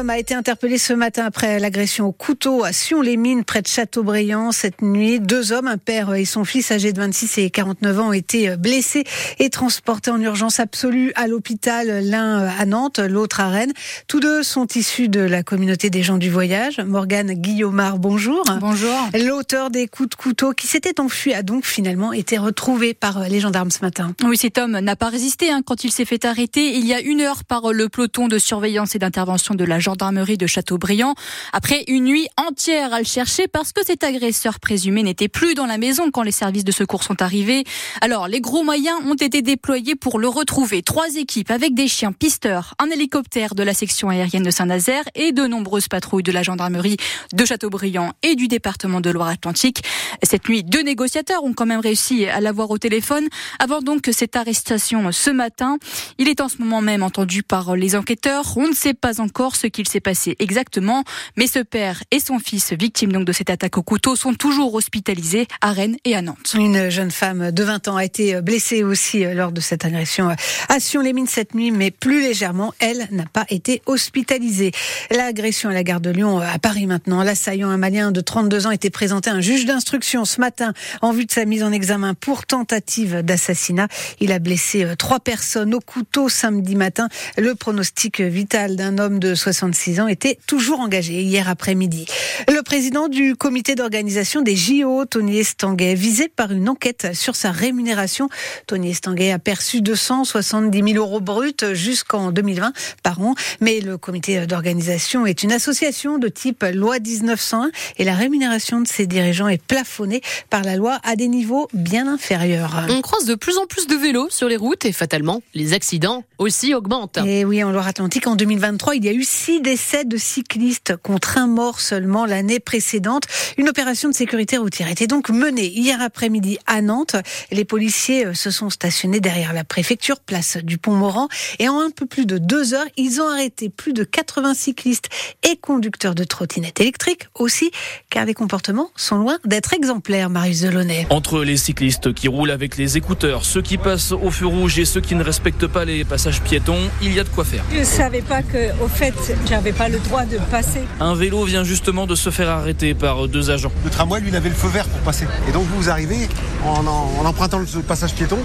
homme a été interpellé ce matin après l'agression au couteau à Sion-les-Mines, près de Châteaubriand. Cette nuit, deux hommes, un père et son fils âgés de 26 et 49 ans, ont été blessés et transportés en urgence absolue à l'hôpital, l'un à Nantes, l'autre à Rennes. Tous deux sont issus de la communauté des gens du voyage. Morgane Guillaumard, bonjour. Bonjour. L'auteur des coups de couteau qui s'était enfui a donc finalement été retrouvé par les gendarmes ce matin. Oui, cet homme n'a pas résisté hein, quand il s'est fait arrêter il y a une heure par le peloton de surveillance et d'intervention de la gendarmerie de Châteaubriand. Après une nuit entière à le chercher parce que cet agresseur présumé n'était plus dans la maison quand les services de secours sont arrivés. Alors, les gros moyens ont été déployés pour le retrouver. Trois équipes avec des chiens pisteurs, un hélicoptère de la section aérienne de Saint-Nazaire et de nombreuses patrouilles de la gendarmerie de Châteaubriand et du département de Loire-Atlantique. Cette nuit, deux négociateurs ont quand même réussi à l'avoir au téléphone avant donc cette arrestation ce matin. Il est en ce moment même entendu par les enquêteurs. On ne sait pas encore ce qu'il s'est passé exactement, mais ce père et son fils, victimes donc de cette attaque au couteau, sont toujours hospitalisés à Rennes et à Nantes. Une jeune femme de 20 ans a été blessée aussi lors de cette agression à Sion-les-Mines cette nuit, mais plus légèrement, elle n'a pas été hospitalisée. L'agression à la gare de Lyon à Paris maintenant. L'assaillant, malien de 32 ans, était présenté à un juge d'instruction ce matin en vue de sa mise en examen pour tentative d'assassinat. Il a blessé trois personnes au couteau samedi matin. Le pronostic vital d'un homme de 66 ans était toujours engagé hier après-midi. Le président du comité d'organisation des JO, Tony Estanguet, visé par une enquête sur sa rémunération. Tony Estanguet a perçu 270 000 euros bruts jusqu'en 2020 par an. Mais le comité d'organisation est une association de type loi 1901 et la rémunération de ses dirigeants est plafonnée par la loi à des niveaux bien inférieurs. On croise de plus en plus de vélos sur les routes et fatalement, les accidents aussi augmentent. Et oui, en Loire-Atlantique, en 2023, il y a eu six décès de cyclistes contre un mort seulement l'année précédente. Une opération de sécurité routière était donc menée hier après-midi à Nantes. Les policiers se sont stationnés derrière la préfecture, place du Pont-Moran, et en un peu plus de deux heures, ils ont arrêté plus de 80 cyclistes et conducteurs de trottinettes électriques aussi, car les comportements sont loin d'être exemplaires, Marius Delaunay. Entre les cyclistes qui roulent avec les écouteurs, ceux qui passent au feu rouge et ceux qui ne respectent pas les passages piétons, il y a de quoi faire. Je ne savais pas que, au fait, j'avais pas le droit de passer. Un vélo vient justement de se faire arrêter par deux agents. Le tramway, lui, il avait le feu vert pour passer. Et donc vous arrivez en, en, en empruntant le passage piéton,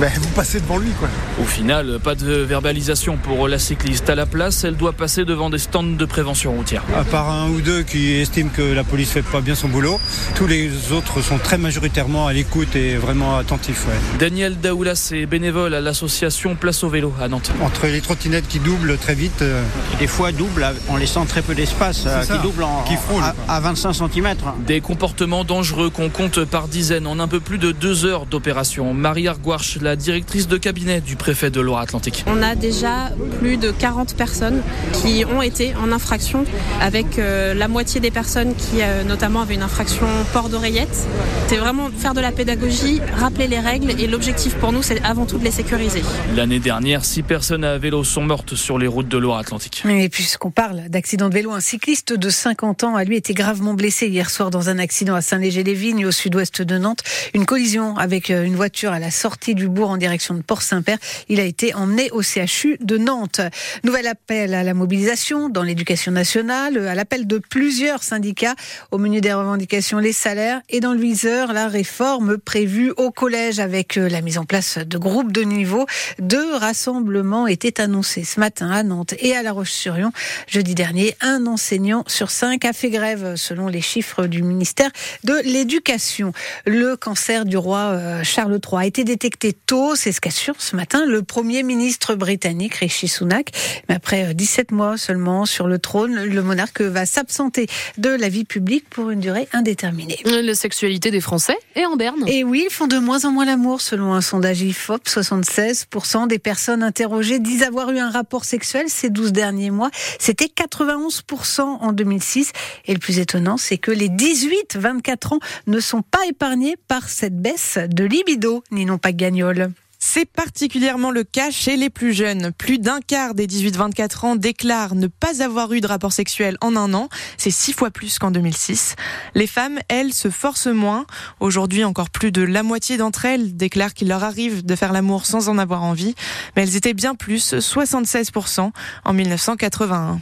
ben, vous passez devant lui. Quoi. Au final, pas de verbalisation pour la cycliste. À la place, elle doit passer devant des stands de prévention routière. À part un ou deux qui estiment que la police fait pas bien son boulot, tous les autres sont très majoritairement à l'écoute et vraiment attentifs. Ouais. Daniel Daoulas est bénévole à l'association Place au vélo à Nantes. Entre les trottinettes qui doublent très vite, euh... des fois doublent en laissant très peu d'espace, euh, qui doublent en, qui frôlent, à, à, 25 cm. Des comportements dangereux qu'on compte par dizaines en un peu plus de deux heures d'opération. Marie Arguarche, la directrice de cabinet du préfet de Loire-Atlantique. On a déjà plus de 40 personnes qui ont été en infraction, avec euh, la moitié des personnes qui euh, notamment avaient une infraction port d'oreillette. C'est vraiment faire de la pédagogie, rappeler les règles et l'objectif pour nous c'est avant tout de les sécuriser. L'année dernière, six personnes à vélo sont mortes sur les routes de Loire-Atlantique. Puisqu'on parle d'accident de vélo, un cycliste de 50 ans a lui été gravement blessé hier soir dans un accident à Saint-Léger-les-Vignes au sud-ouest de Nantes. Une collision avec une voiture à la sortie du bourg en direction de Port-Saint-Père. Il a été emmené au CHU de Nantes. Nouvel appel à la mobilisation dans l'éducation nationale, à l'appel de plusieurs syndicats au menu des revendications, les salaires et dans le viseur, la réforme prévue au collège avec la mise en place de groupes de niveau. Deux rassemblements étaient annoncés ce matin à Nantes et à La Jeudi dernier, un enseignant sur cinq a fait grève selon les chiffres du ministère de l'Éducation. Le cancer du roi Charles III a été détecté tôt, c'est ce qu'assure ce matin le Premier ministre britannique Rishi Sunak. Mais après 17 mois seulement sur le trône, le monarque va s'absenter de la vie publique pour une durée indéterminée. La sexualité des Français est en berne. Et oui, ils font de moins en moins l'amour selon un sondage IFOP. 76% des personnes interrogées disent avoir eu un rapport sexuel ces 12 derniers mois. C'était 91% en 2006. Et le plus étonnant, c'est que les 18-24 ans ne sont pas épargnés par cette baisse de libido, ni non pas gagnole. C'est particulièrement le cas chez les plus jeunes. Plus d'un quart des 18-24 ans déclarent ne pas avoir eu de rapport sexuel en un an. C'est six fois plus qu'en 2006. Les femmes, elles, se forcent moins. Aujourd'hui, encore plus de la moitié d'entre elles déclarent qu'il leur arrive de faire l'amour sans en avoir envie. Mais elles étaient bien plus, 76% en 1981.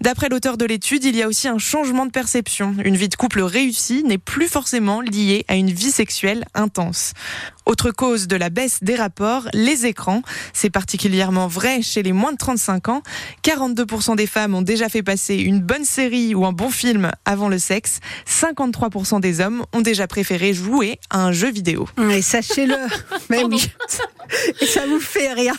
D'après l'auteur de l'étude, il y a aussi un changement de perception. Une vie de couple réussie n'est plus forcément liée à une vie sexuelle intense. Autre cause de la baisse des rapports, les écrans. C'est particulièrement vrai chez les moins de 35 ans. 42% des femmes ont déjà fait passer une bonne série ou un bon film avant le sexe. 53% des hommes ont déjà préféré jouer à un jeu vidéo. Et sachez-le, et ça vous fait rire.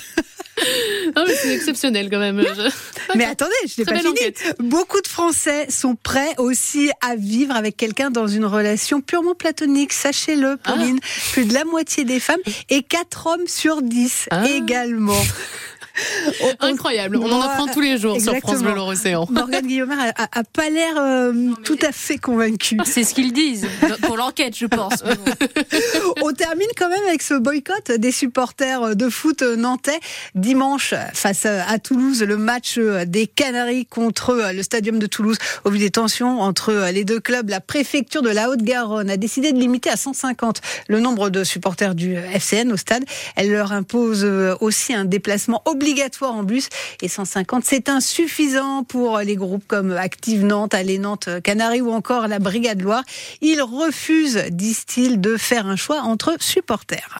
Non, mais c'est exceptionnel quand même. Mais attendez, je n'ai pas fini. Beaucoup de Français sont prêts aussi à vivre avec quelqu'un dans une relation purement platonique. Sachez-le, Pauline. Plus de la moitié des femmes et 4 hommes sur 10 Ah. également. Incroyable, on en apprend tous les jours sur France Bleu Exactement. Océan. Morgane Guillaume a, a- a pas l'air euh, tout à fait convaincu. C'est ce qu'ils disent pour l'enquête, je pense. On termine quand même avec ce boycott des supporters de foot nantais. Dimanche, face à Toulouse, le match des Canaries contre le Stadium de Toulouse. Au vu des tensions entre les deux clubs, la préfecture de la Haute-Garonne a décidé de limiter à 150 le nombre de supporters du FCN au stade. Elle leur impose aussi un déplacement obligatoire en bus et 150, c'est insuffisant pour les groupes comme Active Nantes, Allez Nantes, Canaries ou encore la Brigade Loire. Ils refusent, disent-ils, de faire un choix entre supporters.